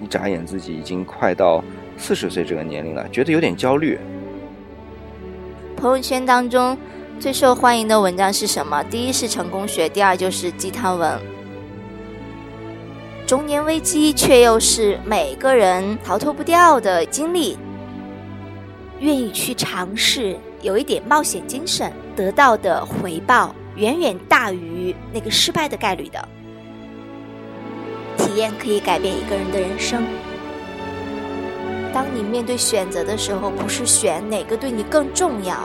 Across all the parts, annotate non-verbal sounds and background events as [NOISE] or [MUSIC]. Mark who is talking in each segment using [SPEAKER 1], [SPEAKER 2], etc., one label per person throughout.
[SPEAKER 1] 一眨眼自己已经快到四十岁这个年龄了，觉得有点焦虑。
[SPEAKER 2] 朋友圈当中最受欢迎的文章是什么？第一是成功学，第二就是鸡汤文。中年危机却又是每个人逃脱不掉的经历，愿意去尝试，有一点冒险精神，得到的回报远远大于那个失败的概率的。体验可以改变一个人的人生。当你面对选择的时候，不是选哪个对你更重要，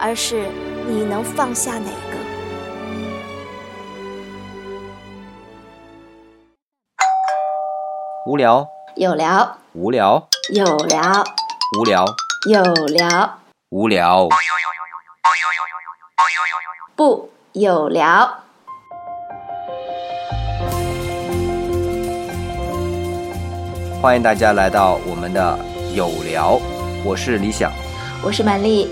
[SPEAKER 2] 而是你能放下哪个。
[SPEAKER 1] 无聊，
[SPEAKER 2] 有聊，
[SPEAKER 1] 无聊，
[SPEAKER 2] 有聊，
[SPEAKER 1] 无聊，
[SPEAKER 2] 有聊，
[SPEAKER 1] 无聊，
[SPEAKER 2] 不有聊。
[SPEAKER 1] 欢迎大家来到我们的有聊，我是李想，
[SPEAKER 2] 我是满丽。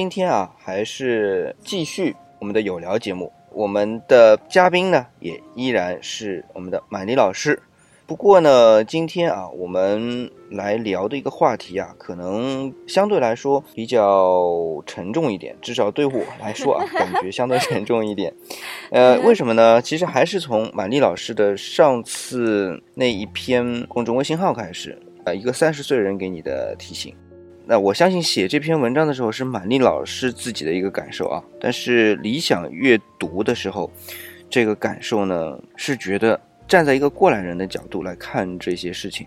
[SPEAKER 1] 今天啊，还是继续我们的有聊节目。我们的嘉宾呢，也依然是我们的满丽老师。不过呢，今天啊，我们来聊的一个话题啊，可能相对来说比较沉重一点，至少对我来说啊，感觉相对沉重一点。[LAUGHS] 呃，为什么呢？其实还是从满丽老师的上次那一篇公众微信号开始，呃，一个三十岁人给你的提醒。那我相信写这篇文章的时候是满丽老师自己的一个感受啊，但是理想阅读的时候，这个感受呢是觉得站在一个过来人的角度来看这些事情。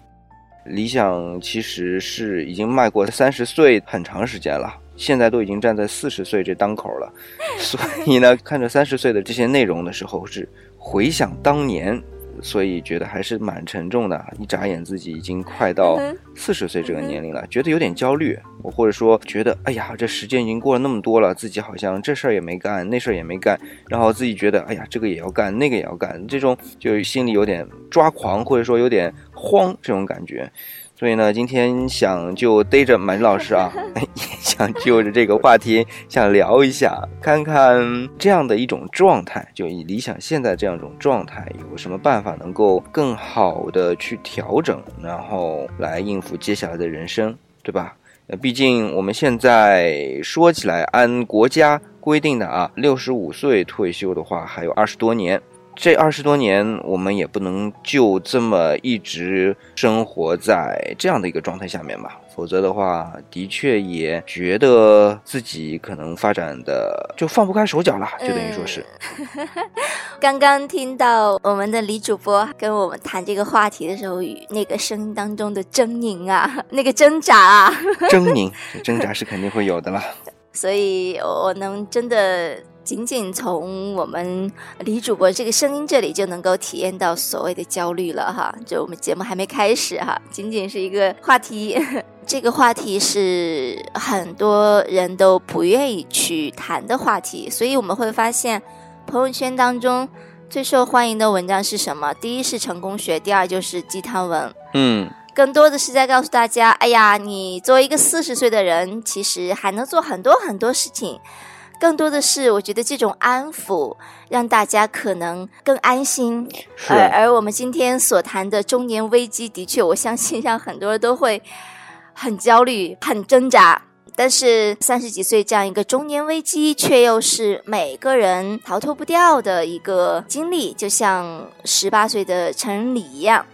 [SPEAKER 1] 理想其实是已经迈过三十岁很长时间了，现在都已经站在四十岁这当口了，[LAUGHS] 所以呢，看着三十岁的这些内容的时候，是回想当年。所以觉得还是蛮沉重的，一眨眼自己已经快到四十岁这个年龄了，觉得有点焦虑，我或者说觉得，哎呀，这时间已经过了那么多了，自己好像这事儿也没干，那事儿也没干，然后自己觉得，哎呀，这个也要干，那个也要干，这种就心里有点抓狂，或者说有点慌这种感觉。所以呢，今天想就逮着满老师啊，也 [LAUGHS] [LAUGHS] 想就着这个话题想聊一下，看看这样的一种状态，就以理想现在这样一种状态，有什么办法能够更好的去调整，然后来应付接下来的人生，对吧？呃，毕竟我们现在说起来，按国家规定的啊，六十五岁退休的话，还有二十多年。这二十多年，我们也不能就这么一直生活在这样的一个状态下面吧，否则的话，的确也觉得自己可能发展的就放不开手脚了，就等于说是。[LAUGHS]
[SPEAKER 2] 刚刚听到我们的李主播跟我们谈这个话题的时候，与那个声音当中的狰狞啊，那个挣扎啊，
[SPEAKER 1] 狰狞，[LAUGHS] 挣扎是肯定会有的啦。[LAUGHS]
[SPEAKER 2] 所以我能真的。仅仅从我们李主播这个声音这里就能够体验到所谓的焦虑了哈，就我们节目还没开始哈，仅仅是一个话题，[LAUGHS] 这个话题是很多人都不愿意去谈的话题，所以我们会发现朋友圈当中最受欢迎的文章是什么？第一是成功学，第二就是鸡汤文，
[SPEAKER 1] 嗯，
[SPEAKER 2] 更多的是在告诉大家，哎呀，你作为一个四十岁的人，其实还能做很多很多事情。更多的是，我觉得这种安抚让大家可能更安心。而而我们今天所谈的中年危机，的确，我相信让很多人都会 [LAUGHS] 很焦虑、很挣扎。但是三十几岁这样一个中年危机，却又是每个人逃脱不掉的一个经历，就像十八岁的成人礼一样，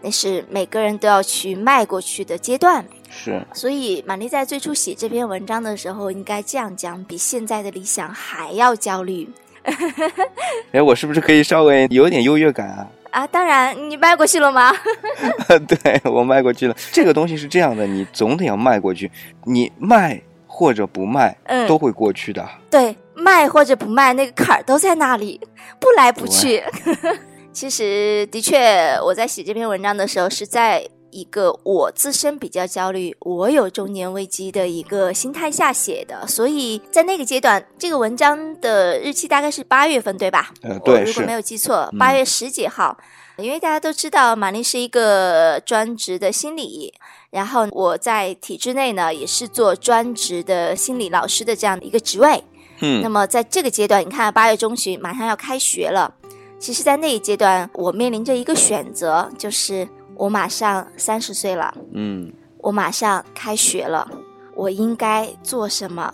[SPEAKER 2] 那是每个人都要去迈过去的阶段。
[SPEAKER 1] 是，
[SPEAKER 2] 所以玛丽在最初写这篇文章的时候，应该这样讲：比现在的理想还要焦虑。[LAUGHS]
[SPEAKER 1] 哎，我是不是可以稍微有点优越感啊？
[SPEAKER 2] 啊，当然，你迈过去了吗？[LAUGHS] [LAUGHS]
[SPEAKER 1] 对我迈过去了。这个东西是这样的，你总得要迈过去，你迈或者不迈，嗯，都会过去的。
[SPEAKER 2] 对。迈或者不迈，那个坎儿都在那里，不来不去。其实的确，我在写这篇文章的时候，是在一个我自身比较焦虑、我有中年危机的一个心态下写的，所以在那个阶段，这个文章的日期大概是八月份，对吧？
[SPEAKER 1] 呃，对，
[SPEAKER 2] 如果没有记错，八月十几号。因为大家都知道，玛丽是一个专职的心理，然后我在体制内呢，也是做专职的心理老师的这样的一个职位。
[SPEAKER 1] 嗯，
[SPEAKER 2] 那么在这个阶段，你看八月中旬马上要开学了，其实，在那一阶段，我面临着一个选择，就是我马上三十岁了，
[SPEAKER 1] 嗯，
[SPEAKER 2] 我马上开学了，我应该做什么？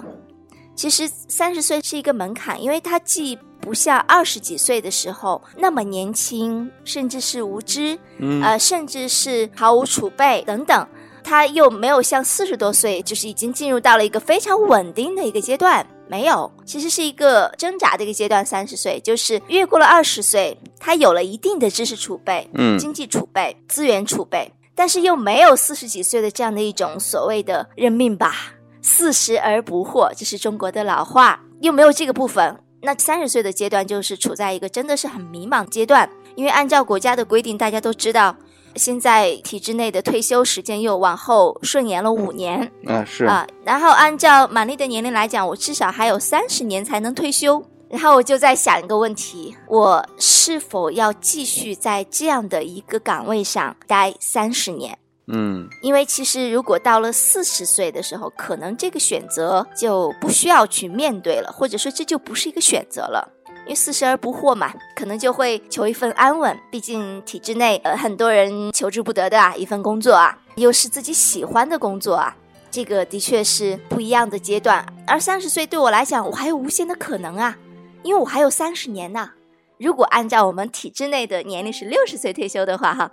[SPEAKER 2] 其实三十岁是一个门槛，因为它既不像二十几岁的时候那么年轻，甚至是无知，呃，甚至是毫无储备等等。他又没有像四十多岁，就是已经进入到了一个非常稳定的一个阶段，没有，其实是一个挣扎的一个阶段。三十岁就是越过了二十岁，他有了一定的知识储备，
[SPEAKER 1] 嗯，
[SPEAKER 2] 经济储备、资源储备，但是又没有四十几岁的这样的一种所谓的认命吧，四十而不惑，这是中国的老话，又没有这个部分。那三十岁的阶段就是处在一个真的是很迷茫阶段，因为按照国家的规定，大家都知道，现在体制内的退休时间又往后顺延了五年。
[SPEAKER 1] 啊，是
[SPEAKER 2] 啊。然后按照满丽的年龄来讲，我至少还有三十年才能退休。然后我就在想一个问题：我是否要继续在这样的一个岗位上待三十年？
[SPEAKER 1] 嗯，
[SPEAKER 2] 因为其实如果到了四十岁的时候，可能这个选择就不需要去面对了，或者说这就不是一个选择了。因为四十而不惑嘛，可能就会求一份安稳。毕竟体制内呃很多人求之不得的啊一份工作啊，又是自己喜欢的工作啊，这个的确是不一样的阶段。而三十岁对我来讲，我还有无限的可能啊，因为我还有三十年呢。如果按照我们体制内的年龄是六十岁退休的话哈，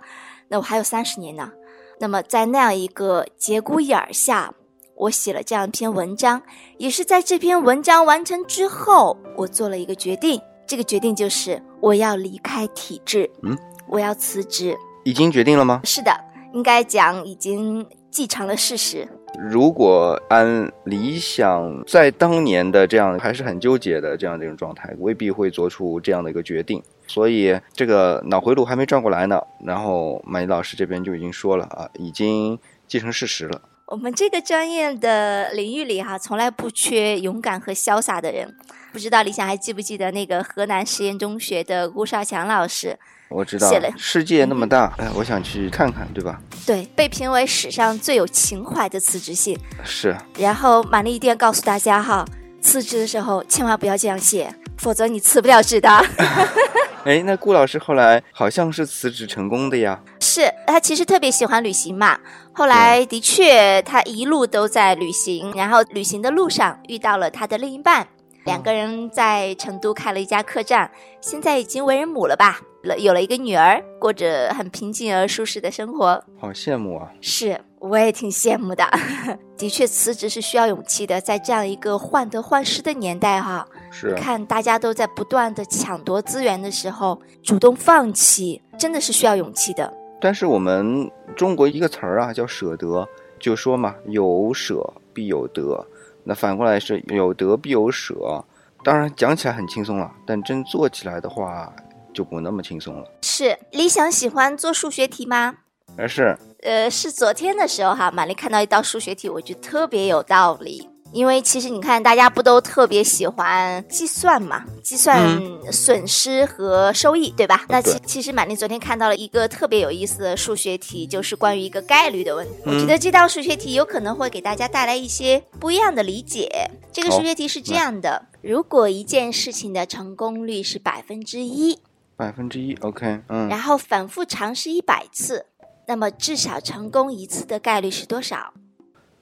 [SPEAKER 2] 那我还有三十年呢。那么，在那样一个节骨眼儿下，我写了这样一篇文章，也是在这篇文章完成之后，我做了一个决定。这个决定就是我要离开体制，
[SPEAKER 1] 嗯，
[SPEAKER 2] 我要辞职。
[SPEAKER 1] 已经决定了吗？
[SPEAKER 2] 是的，应该讲已经继承了事实。
[SPEAKER 1] 如果按理想，在当年的这样还是很纠结的这样的一种状态，未必会做出这样的一个决定。所以这个脑回路还没转过来呢，然后马丽老师这边就已经说了啊，已经继承事实了。
[SPEAKER 2] 我们这个专业的领域里哈，从来不缺勇敢和潇洒的人。不知道李想还记不记得那个河南实验中学的顾少强老师？
[SPEAKER 1] 我知道，世界那么大，哎，我想去看看，对吧？
[SPEAKER 2] 对，被评为史上最有情怀的辞职信。
[SPEAKER 1] 是。
[SPEAKER 2] 然后玛丽一定要告诉大家哈，辞职的时候千万不要这样写，否则你辞不了职的。[LAUGHS] [LAUGHS]
[SPEAKER 1] 哎，那顾老师后来好像是辞职成功的呀。
[SPEAKER 2] 是他其实特别喜欢旅行嘛，后来的确他一路都在旅行，然后旅行的路上遇到了他的另一半，两个人在成都开了一家客栈，现在已经为人母了吧，了有了一个女儿，过着很平静而舒适的生活。
[SPEAKER 1] 好羡慕啊！
[SPEAKER 2] 是，我也挺羡慕的。[LAUGHS] 的确，辞职是需要勇气的，在这样一个患得患失的年代哈。
[SPEAKER 1] 是，
[SPEAKER 2] 看大家都在不断的抢夺资源的时候，主动放弃，真的是需要勇气的。
[SPEAKER 1] 但是我们中国一个词儿啊，叫舍得，就说嘛，有舍必有得。那反过来是有得必有舍。当然讲起来很轻松了，但真做起来的话就不那么轻松了。
[SPEAKER 2] 是，理想喜欢做数学题吗？
[SPEAKER 1] 呃，是。
[SPEAKER 2] 呃，是昨天的时候哈，玛丽看到一道数学题，我觉得特别有道理。因为其实你看，大家不都特别喜欢计算嘛？计算损失和收益，对吧？那其其实满丽昨天看到了一个特别有意思的数学题，就是关于一个概率的问题。我觉得这道数学题有可能会给大家带来一些不一样的理解。这个数学题是这样的：如果一件事情的成功率是百分之一，
[SPEAKER 1] 百分之一，OK，嗯，
[SPEAKER 2] 然后反复尝试一百次，那么至少成功一次的概率是多少？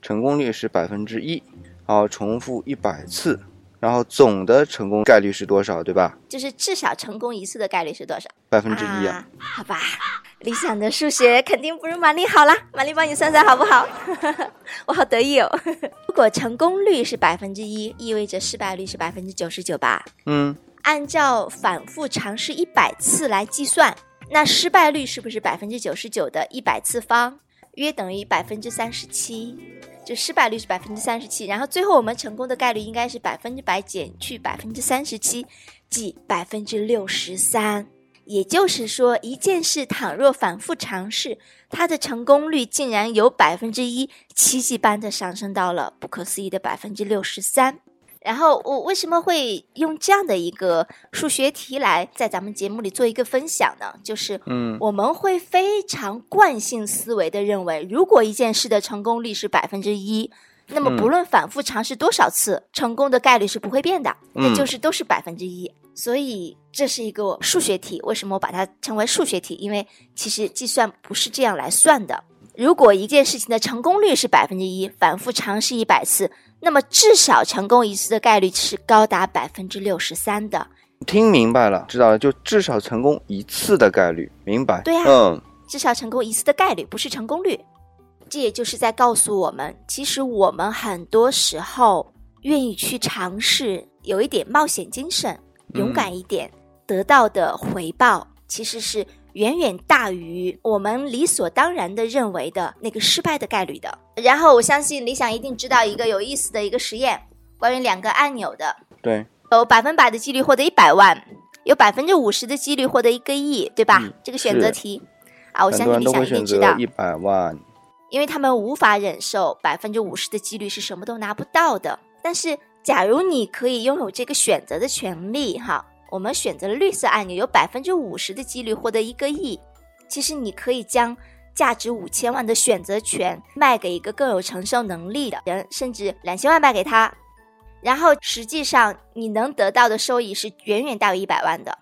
[SPEAKER 1] 成功率是百分之一。好，重复一百次，然后总的成功概率是多少，对吧？
[SPEAKER 2] 就是至少成功一次的概率是多少？
[SPEAKER 1] 百分之一啊。
[SPEAKER 2] 好吧，理想的数学肯定不如玛丽好啦，玛丽帮你算算好不好？[LAUGHS] 我好得意哦。[LAUGHS] 如果成功率是百分之一，意味着失败率是百分之九十九吧？
[SPEAKER 1] 嗯。
[SPEAKER 2] 按照反复尝试一百次来计算，那失败率是不是百分之九十九的一百次方，约等于百分之三十七？就失败率是百分之三十七，然后最后我们成功的概率应该是百分之百减去百分之三十七，即百分之六十三。也就是说，一件事倘若反复尝试，它的成功率竟然由百分之一奇迹般的上升到了不可思议的百分之六十三。然后我为什么会用这样的一个数学题来在咱们节目里做一个分享呢？就是，
[SPEAKER 1] 嗯
[SPEAKER 2] 我们会非常惯性思维的认为，如果一件事的成功率是百分之一，那么
[SPEAKER 1] 嗯
[SPEAKER 2] 不论反复尝试多少次，成功的概率是不会变的，那
[SPEAKER 1] 嗯
[SPEAKER 2] 就是都是百分之一。所以这是一个数学题，为什么我把它称为数学题？因为其实计算不是这样来算的。如果一件事情的成功率是百分之一，反复尝试一百次，那么至少成功一次的概率是高达百分之六十三的。
[SPEAKER 1] 听明白了，知道了，就至少成功一次的概率，明白？
[SPEAKER 2] 对呀
[SPEAKER 1] 嗯
[SPEAKER 2] 至少成功一次的概率，不是成功率。这也就是在告诉我们，其实我们很多时候愿意去尝试，有一点冒险精神，勇敢一点，得到的回报其实是远远大于我们理所当然的认为的那个失败的概率的。然后我相信理想一定知道一个有意思的一个实验，关于两个按钮的，
[SPEAKER 1] 对，
[SPEAKER 2] 有百分百的几率获得一百万，有百分之五十的几率获得一个亿，对吧？
[SPEAKER 1] 嗯
[SPEAKER 2] 这个选择题啊，我相信理想一定知道，
[SPEAKER 1] 一百万。
[SPEAKER 2] 因为他们无法忍受百分之五十的几率是什么都拿不到的。但是，假如你可以拥有这个选择的权利，哈，我们选择了绿色按钮，有百分之五十的几率获得一个亿。其实，你可以将价值五千万的选择权卖给一个更有承受能力的人，甚至两千万卖给他，然后实际上你能得到的收益是远远大于一百万的。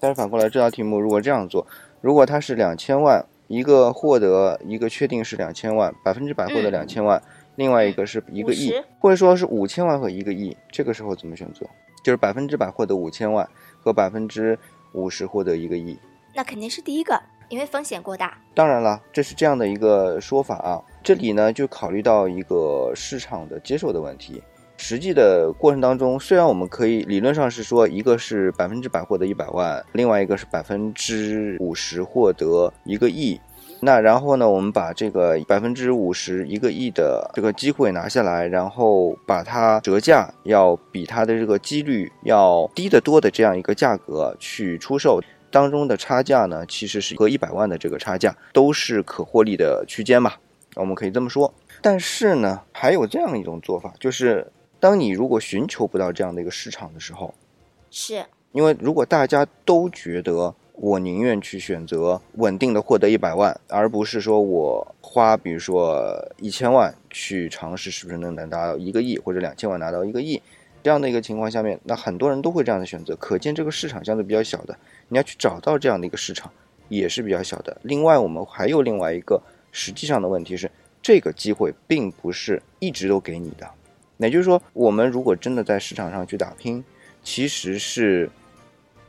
[SPEAKER 1] 但是反过来，这道题目如果这样做，如果它是两千万，一个获得一个确定是两千万，百分之百获得
[SPEAKER 2] 嗯
[SPEAKER 1] 两千万，另外一个是一个亿
[SPEAKER 2] 50，
[SPEAKER 1] 或者说是五千万和一个亿，这个时候怎么选择？就是百分之百获得五千万和百分之五十获得一个亿。
[SPEAKER 2] 那肯定是第一个，因为风险过大。
[SPEAKER 1] 当然了，这是这样的一个说法啊。这里呢，就考虑到一个市场的接受的问题。实际的过程当中，虽然我们可以理论上是说，一个是百分之百获得一百万，另外一个是百分之五十获得一个亿。那然后呢，我们把这个百分之五十一个亿的这个机会拿下来，然后把它折价，要比它的这个几率要低得多的这样一个价格去出售。当中的差价呢，其实是和一百万的这个差价都是可获利的区间嘛，我们可以这么说。但是呢，还有这样一种做法，就是当你如果寻求不到这样的一个市场的时候，
[SPEAKER 2] 是，
[SPEAKER 1] 因为如果大家都觉得我宁愿去选择稳定的获得一百万，而不是说我花比如说一千万去尝试是不是能能达到一个亿，或者两千万拿到一个亿这样的一个情况下面，那很多人都会这样的选择，可见这个市场相对比较小的，你要去找到这样的一个市场也是比较小的。另外，我们还有另外一个实际上的问题是，这个机会并不是一直都给你的，也就是说，我们如果真的在市场上去打拼，其实是，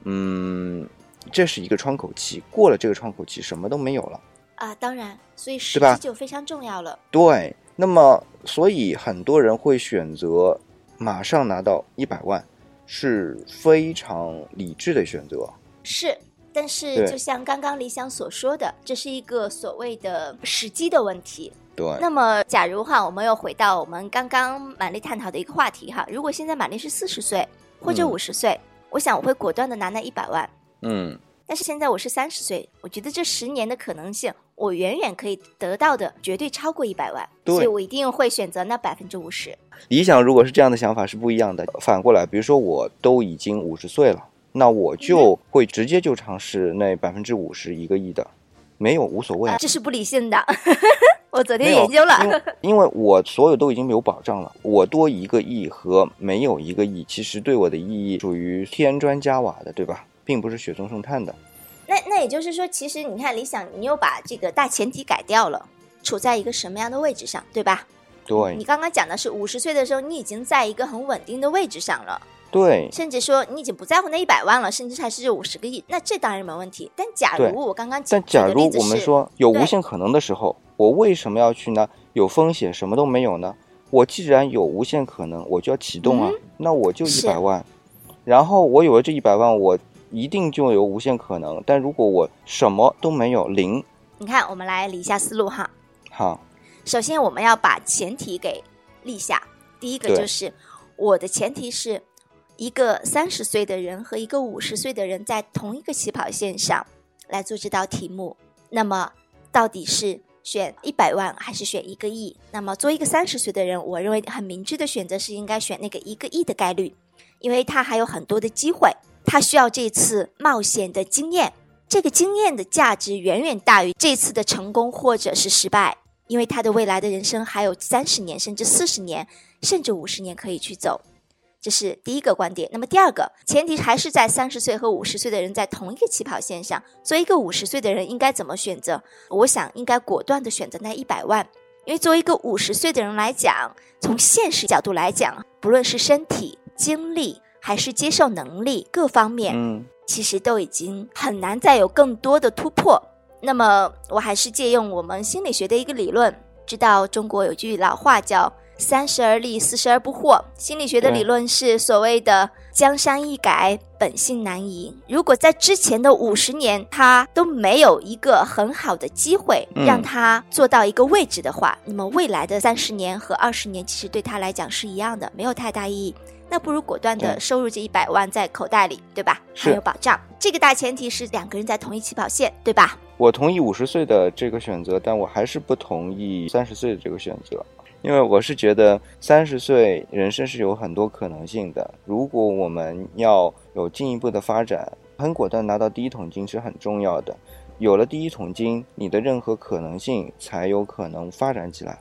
[SPEAKER 1] 嗯，这是一个窗口期，过了这个窗口期，什么都没有了。
[SPEAKER 2] 啊，当然，所以时机就非常重要了。
[SPEAKER 1] 对，那么所以很多人会选择马上拿到一百万，是非常理智的选择。
[SPEAKER 2] 是，但是就像刚刚李想所说的，这是一个所谓的时机的问题。
[SPEAKER 1] 对，
[SPEAKER 2] 那么，假如哈，我们又回到我们刚刚玛丽探讨的一个话题哈，如果现在玛丽是四十岁或者
[SPEAKER 1] 嗯
[SPEAKER 2] 五十岁，我想我会果断的拿那一百万。
[SPEAKER 1] 嗯，
[SPEAKER 2] 但是现在我是三十岁，我觉得这十年的可能性，我远远可以得到的绝对超过一百万，所以我一定会选择那百分之五十。
[SPEAKER 1] 理想如果是这样的想法是不一样的。反过来，比如说我都已经五十岁了，那我就会直接就尝试那百分之五十一个亿的，没有无所谓
[SPEAKER 2] 啊，这是不理性的。[LAUGHS] 我昨天研究了，
[SPEAKER 1] 因为因为我所有都已经有保障了，我多一个亿和没有一个亿，其实对我的意义属于添砖加瓦的，对吧？并不是雪中送炭的。
[SPEAKER 2] 那那也就是说，其实你看理想，你又把这个大前提改掉了，处在一个什么样的位置上，对吧？
[SPEAKER 1] 对
[SPEAKER 2] 你刚刚讲的是五十岁的时候，你已经在一个很稳定的位置上了，
[SPEAKER 1] 对
[SPEAKER 2] 甚至说你已经不在乎那一百万了，甚至还是这五十个亿，那这当然没问题。但假如我刚刚举
[SPEAKER 1] 但假如我们说有无限可能的时候，我为什么要去呢？有风险，什么都没有呢？我既然有无限可能，我就要启动啊，那我就一百万，然后我有了这一百万，我一定就有无限可能。但如果我什么都没有，零，
[SPEAKER 2] 你看，我们来理一下思路哈。
[SPEAKER 1] 好，
[SPEAKER 2] 首先我们要把前提给立下。第一个就是我的前提是一个三十岁的人和一个五十岁的人在同一个起跑线上来做这道题目。那么到底是选一百万还是选一个亿？那么作为一个三十岁的人，我认为很明智的选择是应该选那个一个亿的概率，因为他还有很多的机会，他需要这次冒险的经验。这个经验的价值远远大于这次的成功或者是失败，因为他的未来的人生还有三十年，甚至四十年，甚至五十年可以去走。这是第一个观点。那么第二个前提还是在三十岁和五十岁的人在同一个起跑线上。作为一个五十岁的人，应该怎么选择？我想应该果断的选择那一百万，因为作为一个五十岁的人来讲，从现实角度来讲，不论是身体、精力还是接受能力各方面，
[SPEAKER 1] 嗯
[SPEAKER 2] 其实都已经很难再有更多的突破。那么，我还是借用我们心理学的一个理论，知道中国有句老话叫“三十而立，四十而不惑”。心理学的理论是所谓的“江山易改，本性难移”。如果在之前的五十年他都没有一个很好的机会
[SPEAKER 1] 嗯
[SPEAKER 2] 让他做到一个位置的话，那么未来的三十年和二十年其实对他来讲是一样的，没有太大意义。那不如果断的收入这一百万在口袋里，对吧？
[SPEAKER 1] 是
[SPEAKER 2] 还有保障。这个大前提是两个人在同一起跑线，对吧？
[SPEAKER 1] 我同意五十岁的这个选择，但我还是不同意三十岁的这个选择，因为我是觉得三十岁人生是有很多可能性的。如果我们要有进一步的发展，很果断拿到第一桶金是很重要的。有了第一桶金，你的任何可能性才有可能发展起来。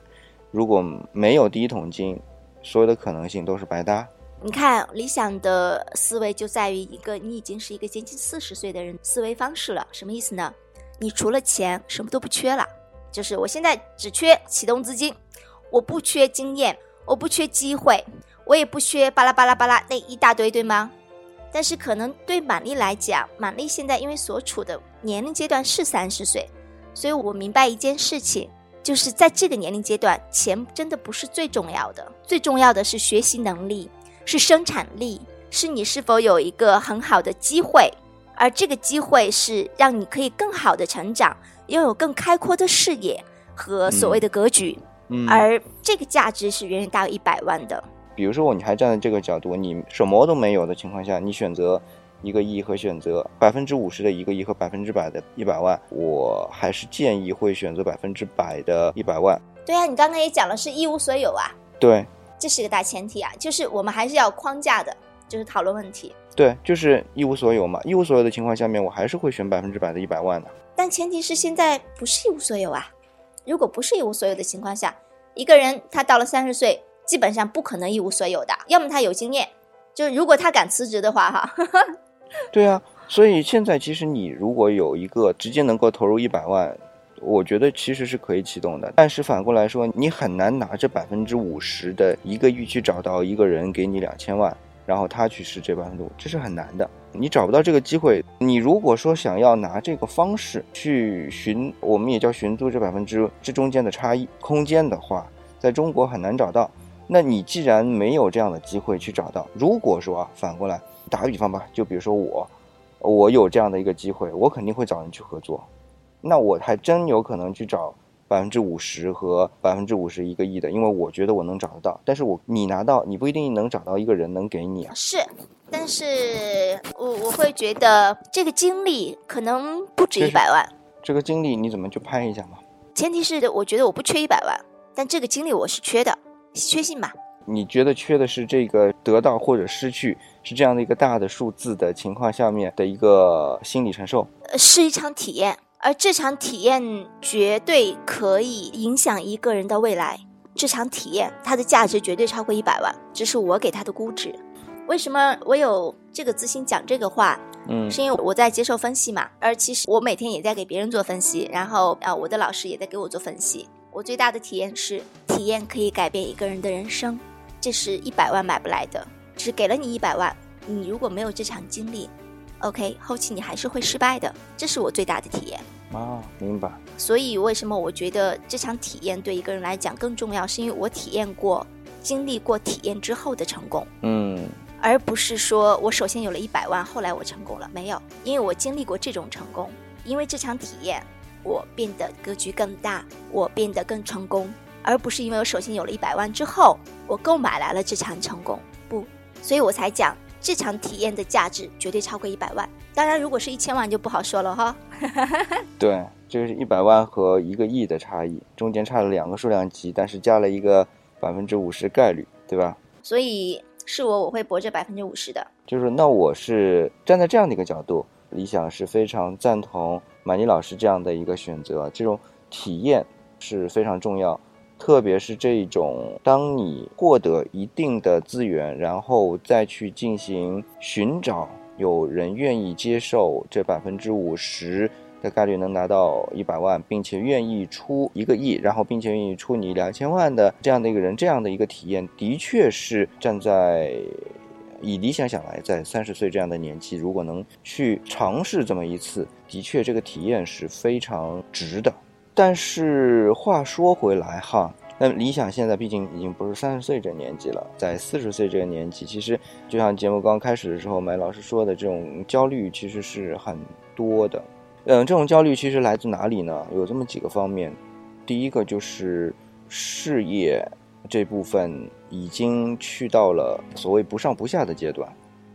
[SPEAKER 1] 如果没有第一桶金，所有的可能性都是白搭。
[SPEAKER 2] 你看，理想的思维就在于一个你已经是一个接近四十岁的人思维方式了。什么意思呢？你除了钱什么都不缺了，就是我现在只缺启动资金，我不缺经验，我不缺机会，我也不缺巴拉巴拉巴拉那一大堆，对吗？但是可能对满丽来讲，满丽现在因为所处的年龄阶段是三十岁，所以我明白一件事情，就是在这个年龄阶段，钱真的不是最重要的，最重要的是学习能力，是生产力，是你是否有一个很好的机会，而这个机会是让你可以更好的成长，拥有更开阔的视野和所谓的格局，
[SPEAKER 1] 嗯。
[SPEAKER 2] 而这个价值是远远大于一百万的。
[SPEAKER 1] 比如说，你还站在这个角度，你什么都没有的情况下，你选择一个亿和选择百分之五十的一个亿和百分之百的一百万，我还是建议会选择百分之百的一百万。
[SPEAKER 2] 对啊，你刚刚也讲了是一无所有啊，
[SPEAKER 1] 对
[SPEAKER 2] 这是个大前提啊，就是我们还是要框架的，就是讨论问题。
[SPEAKER 1] 对，就是一无所有嘛。一无所有的情况下面，我还是会选百分之百的一百万的。
[SPEAKER 2] 但前提是现在不是一无所有啊。如果不是一无所有的情况下，一个人他到了三十岁，基本上不可能一无所有的。要么他有经验，就是如果他敢辞职的话，哈，[LAUGHS]
[SPEAKER 1] 对啊，所以现在其实你如果有一个直接能够投入一百万，我觉得其实是可以启动的。但是反过来说，你很难拿这百分之五十的一个亿去找到一个人给你两千万，然后他去试这百分之五，这是很难的。你找不到这个机会。你如果说想要拿这个方式去寻，我们也叫寻租这百分之这中间的差异空间的话，在中国很难找到。那你既然没有这样的机会去找到，如果说啊，反过来打个比方吧，就比如说我，我有这样的一个机会，我肯定会找人去合作。那我还真有可能去找百分之五十和百分之五十一个亿的，因为我觉得我能找得到。但是我你拿到，你不一定能找到一个人能给你啊。
[SPEAKER 2] 是。但是我我会觉得这个经历可能不止一百万，
[SPEAKER 1] 这个经历你怎么就拍一下嘛？
[SPEAKER 2] 前提是我觉得我不缺一百万，但这个经历我是缺的，缺信吧。
[SPEAKER 1] 你觉得缺的是这个得到或者失去，是这样的一个大的数字的情况下面的一个心理承受。
[SPEAKER 2] 呃是一场体验，而这场体验绝对可以影响一个人的未来。这场体验它的价值绝对超过一百万，这是我给它的估值。为什么我有这个自信讲这个话？
[SPEAKER 1] 嗯
[SPEAKER 2] 是因为我在接受分析嘛，而其实我每天也在给别人做分析，然后啊，我的老师也在给我做分析。我最大的体验是，体验可以改变一个人的人生，这是一百万买不来的。只给了你一百万，你如果没有这场经历，OK，后期你还是会失败的。这是我最大的体验。
[SPEAKER 1] 啊，明白。
[SPEAKER 2] 所以为什么我觉得这场体验对一个人来讲更重要，是因为我体验过、经历过体验之后的成功。
[SPEAKER 1] 嗯
[SPEAKER 2] 而不是说我首先有了一百万，后来我成功了，没有，因为我经历过这种成功，因为这场体验，我变得格局更大，我变得更成功，而不是因为我首先有了一百万之后，我购买来了这场成功。不，所以我才讲这场体验的价值绝对超过一百万。当然，如果是一千万就不好说了哈。[LAUGHS]
[SPEAKER 1] 对，这是一百万和一个亿的差异，中间差了两个数量级，但是加了一个百分之五十概率，对吧？
[SPEAKER 2] 所以是我，我会博这百分之五十的。
[SPEAKER 1] 就是那我是站在这样的一个角度，理想是非常赞同马尼老师这样的一个选择，这种体验是非常重要，特别是这种当你获得一定的资源，然后再去进行寻找。有人愿意接受这百分之五十的概率能拿到一百万，并且愿意出一个亿，然后并且愿意出你两千万的这样的一个人，这样的一个体验，的确是站在以理想想来，在三十岁这样的年纪，如果能去尝试这么一次，的确这个体验是非常值的。但是话说回来哈。那理想现在毕竟已经不是三十岁这年纪了，在四十岁这个年纪，其实就像节目刚开始的时候，麦老师说的，这种焦虑其实是很多的。嗯，这种焦虑其实来自哪里呢？有这么几个方面。第一个就是事业这部分已经去到了所谓不上不下的阶段，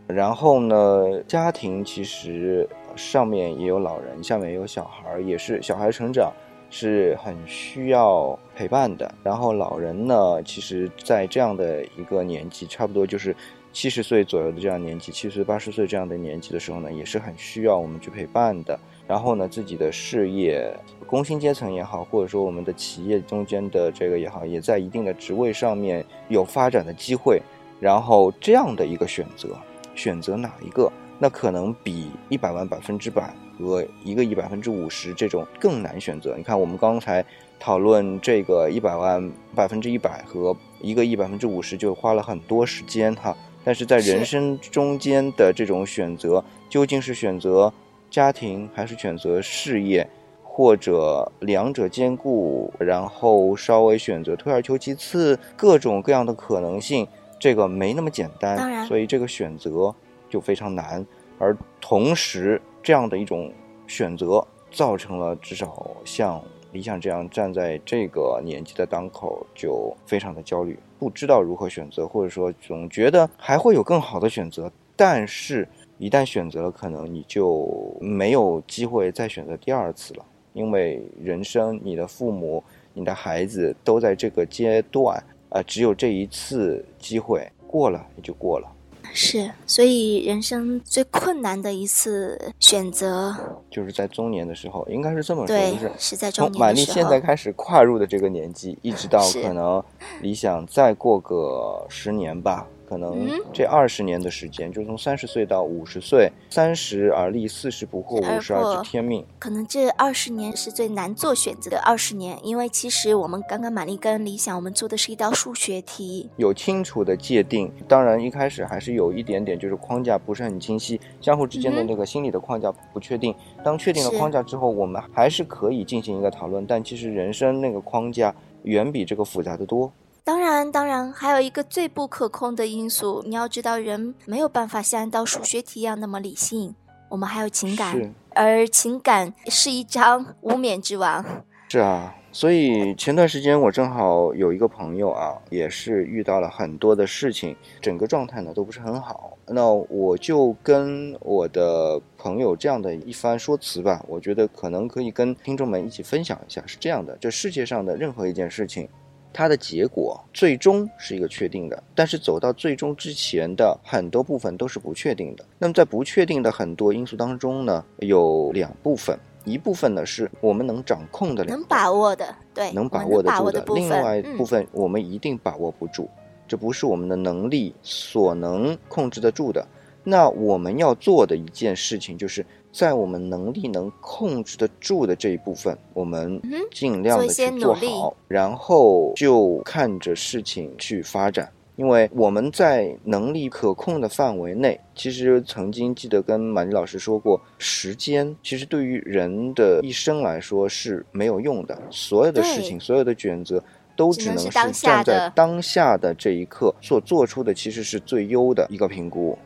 [SPEAKER 1] 然后呢，家庭其实上面也有老人，下面也有小孩，也是小孩成长。是很需要陪伴的。然后老人呢，其实，在这样的一个年纪，差不多就是七十岁左右的这样年纪，七十岁八十岁这样的年纪的时候呢，也是很需要我们去陪伴的。然后呢，自己的事业，工薪阶层也好，或者说我们的企业中间的这个也好，也在一定的职位上面有发展的机会。然后这样的一个选择，选择哪一个，那可能比一百万百分之百。和一个亿百分之五十这种更难选择。你看，我们刚才讨论这个一百万百分之一百和一个亿百分之五十，就花了很多时间哈。但是在人生中间的这种选择，究竟是选择家庭，还是选择事业，或者两者兼顾，然后稍微选择退而求其次，各种各样的可能性，这个没那么简单。所以这个选择就非常难。而同时，这样的一种选择，造成了至少像理想这样站在这个年纪的当口，就非常的焦虑，不知道如何选择，或者说总觉得还会有更好的选择，但是，一旦选择了，可能你就没有机会再选择第二次了，因为人生，你的父母、你的孩子都在这个阶段，啊，只有这一次机会，过了也就过了。
[SPEAKER 2] 是，所以人生最困难的一次选择，
[SPEAKER 1] 就是在中年的时候，应该是这么说，
[SPEAKER 2] 就是是在中年
[SPEAKER 1] 从玛丽现在开始跨入的这个年纪，一直到可能理想再过个十年吧。可能这二十年的时间，就从三十岁到五十岁，三十而立，四十不惑，五十而知天命。
[SPEAKER 2] 可能这二十年是最难做选择的二十年，因为其实我们刚刚玛丽跟理想，我们做的是一道数学题，
[SPEAKER 1] 有清楚的界定。当然一开始还是有一点点，就是框架不是很清晰，相互之间的那个心理的框架不确定。当确定了框架之后，我们还是可以进行一个讨论。但其实人生那个框架远比这个复杂的多。
[SPEAKER 2] 当然，当然，还有一个最不可控的因素，你要知道，人没有办法像一道数学题一样那么理性，我们还有情感，而情感是一张无冕之王。
[SPEAKER 1] 是啊，所以前段时间我正好有一个朋友啊，也是遇到了很多的事情，整个状态呢都不是很好。那我就跟我的朋友这样的一番说辞吧，我觉得可能可以跟听众们一起分享一下。是这样的，这世界上的任何一件事情。它的结果最终是一个确定的，但是走到最终之前的很多部分都是不确定的。那么在不确定的很多因素当中呢，有两部分，一部分呢是我们能掌控的，
[SPEAKER 2] 能把握的，对，
[SPEAKER 1] 能把握得住的；另外一部分我们一定把握不住，这不是我们的能力所能控制得住的。那我们要做的一件事情就是。在我们能力能控制得住的这一部分，我们尽量的去做好，然后就看着事情去发展。因为我们在能力可控的范围内，其实曾经记得跟马丽老师说过，时间其实对于人的一生来说是没有用的。所有的事情，所有的选择，都只能是站在当下的这一刻所做出的，其实是最优的一个评估。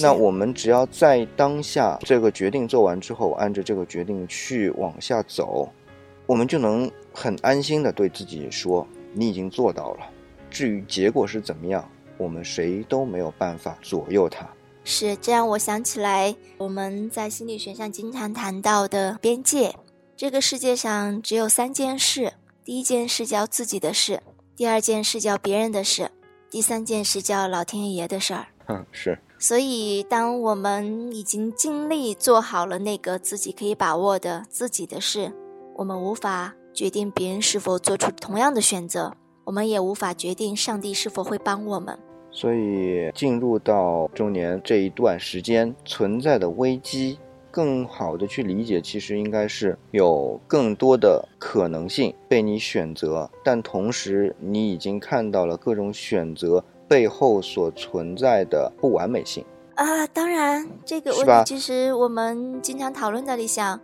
[SPEAKER 1] 那我们只要在当下这个决定做完之后，按照这个决定去往下走，我们就能很安心的对自己说：你已经做到了。至于结果是怎么样，我们谁都没有办法左右它。
[SPEAKER 2] 是这样，我想起来我们在心理学上经常谈到的边界。这个世界上只有三件事：第一件事叫自己的事，第二件事叫别人的事，第三件事叫老天爷的事儿。
[SPEAKER 1] 嗯，[LAUGHS] 是。
[SPEAKER 2] 所以，当我们已经尽力做好了那个自己可以把握的自己的事，我们无法决定别人是否做出同样的选择，我们也无法决定上帝是否会帮我们。
[SPEAKER 1] 所以，进入到中年这一段时间存在的危机，更好的去理解，其实应该是有更多的可能性被你选择，但同时你已经看到了各种选择。背后所存在的不完美性
[SPEAKER 2] 啊，当然这个问题其实我们经常讨论的理想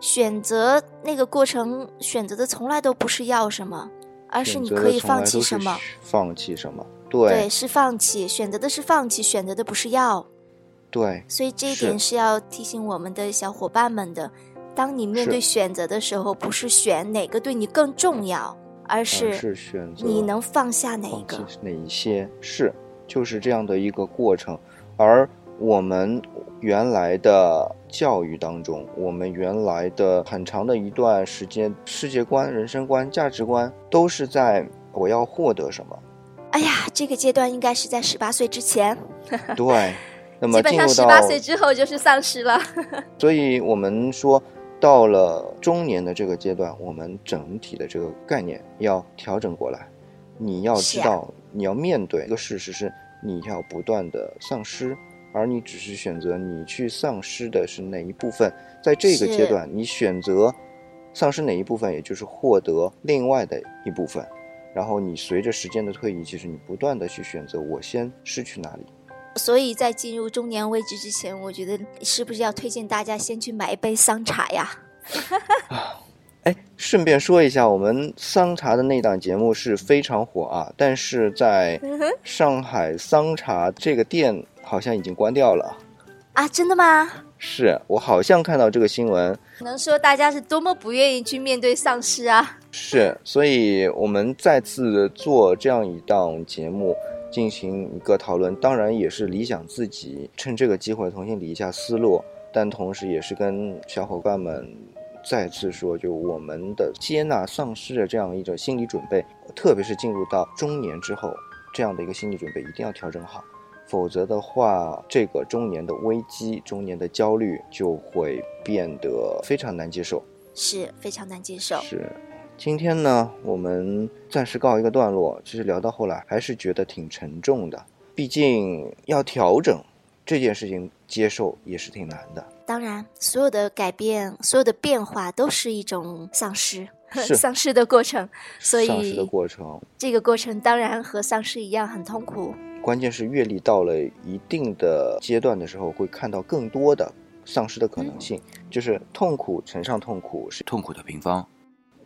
[SPEAKER 2] 选择那个过程，选择的从来都不是要什么，而是你可以放弃什么，
[SPEAKER 1] 放弃什么，对，
[SPEAKER 2] 对，是放弃，选择的是放弃，选择的不是要，
[SPEAKER 1] 对，
[SPEAKER 2] 所以这一点是要提醒我们的小伙伴们的，当你面对选择的时候，不是选哪个对你更重要。而
[SPEAKER 1] 是选择
[SPEAKER 2] 你能放下哪一个？
[SPEAKER 1] 哪一些是就是这样的一个过程。而我们原来的教育当中，我们原来的很长的一段时间，世界观、人生观、价值观都是在我要获得什么？
[SPEAKER 2] 哎呀，这个阶段应该是在十八岁之前。[LAUGHS]
[SPEAKER 1] 对，那么
[SPEAKER 2] 基本上十八岁之后就是丧失了。[LAUGHS]
[SPEAKER 1] 所以我们说。到了中年的这个阶段，我们整体的这个概念要调整过来。你要知道，你要面对一个事实是，你要不断的丧失，而你只是选择你去丧失的是哪一部分。在这个阶段，你选择丧失哪一部分，也就是获得另外的一部分。然后你随着时间的推移，其实你不断的去选择，我先失去哪里。
[SPEAKER 2] 所以在进入中年危机之前，我觉得是不是要推荐大家先去买一杯桑茶呀？[LAUGHS]
[SPEAKER 1] 哎，顺便说一下，我们桑茶的那档节目是非常火啊，但是在上海桑茶这个店好像已经关掉了
[SPEAKER 2] 啊？真的吗？
[SPEAKER 1] 是我好像看到这个新闻，
[SPEAKER 2] 能说大家是多么不愿意去面对丧尸啊？
[SPEAKER 1] 是，所以我们再次做这样一档节目。进行一个讨论，当然也是理想自己趁这个机会重新理一下思路，但同时也是跟小伙伴们再次说，就我们的接纳丧失的这样一种心理准备，特别是进入到中年之后，这样的一个心理准备一定要调整好，否则的话，这个中年的危机、中年的焦虑就会变得非常难接受，
[SPEAKER 2] 是非常难接受，
[SPEAKER 1] 是。今天呢，我们暂时告一个段落。其实聊到后来，还是觉得挺沉重的。毕竟要调整这件事情，接受也是挺难的。
[SPEAKER 2] 当然，所有的改变、所有的变化，都是一种丧失，[LAUGHS] 丧失
[SPEAKER 1] 的
[SPEAKER 2] 过程。所以，
[SPEAKER 1] 丧失的过程，
[SPEAKER 2] 这个过程当然和丧失一样很痛苦。
[SPEAKER 1] 关键是阅历到了一定的阶段的时候，会看到更多的丧失的可能性。就是痛苦乘上痛苦是痛苦的平方。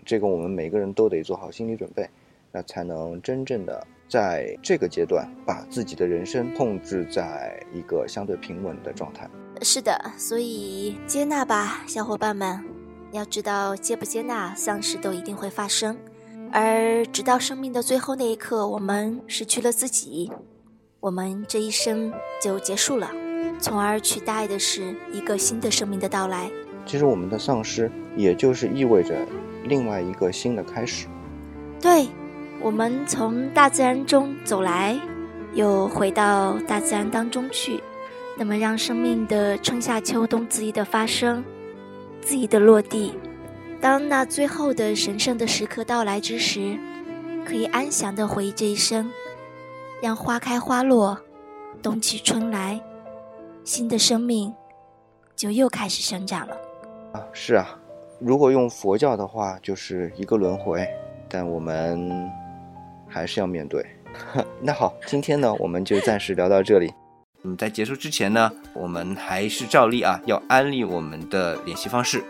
[SPEAKER 1] 这个我们每个人都得做好心理准备，那才能真正的在这个阶段把自己的人生控制在一个相对平稳的状态。
[SPEAKER 2] 是的，所以接纳吧，小伙伴们。要知道，接不接纳，丧失都一定会发生。而直到生命的最后那一刻，我们失去了自己，我们这一生就结束了，从而取代的是一个新的生命的到来。
[SPEAKER 1] 其实，我们的丧失，也就是意味着。另外一个新的开始。
[SPEAKER 2] 对，我们从大自然中走来，又回到大自然当中去。那么，让生命的春夏秋冬恣意的发生，自己的落地。当那最后的神圣的时刻到来之时，可以安详的回忆这一生，让花开花落，冬去春来，新的生命就又开始生长了。
[SPEAKER 1] 啊，是啊。如果用佛教的话，就是一个轮回，但我们还是要面对。[LAUGHS] 那好，今天呢，我们就暂时聊到这里。在结束之前呢，我们还是照例啊，要安利我们的联系方式。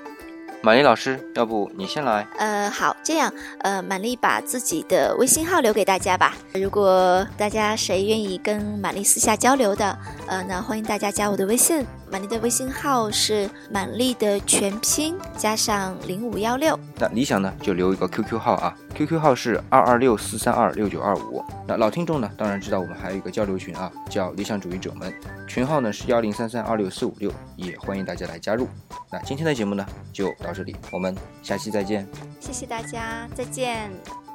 [SPEAKER 1] 玛丽老师，要不你先来？
[SPEAKER 2] 呃，好，这样，呃，玛丽把自己的微信号留给大家吧。如果大家谁愿意跟玛丽私下交流的，呃，那欢迎大家加我的微信，满丽的微信号是满丽的全拼加上零五幺六。
[SPEAKER 1] 那理想呢，就留一个 QQ 号啊，QQ 号是二二六四三二六九二五。那老听众呢，当然知道我们还有一个交流群啊，叫理想主义者们，群号呢是幺零三三二六四五六，也欢迎大家来加入。那今天的节目呢，就到这里，我们下期再见。
[SPEAKER 2] 谢谢大家，再见。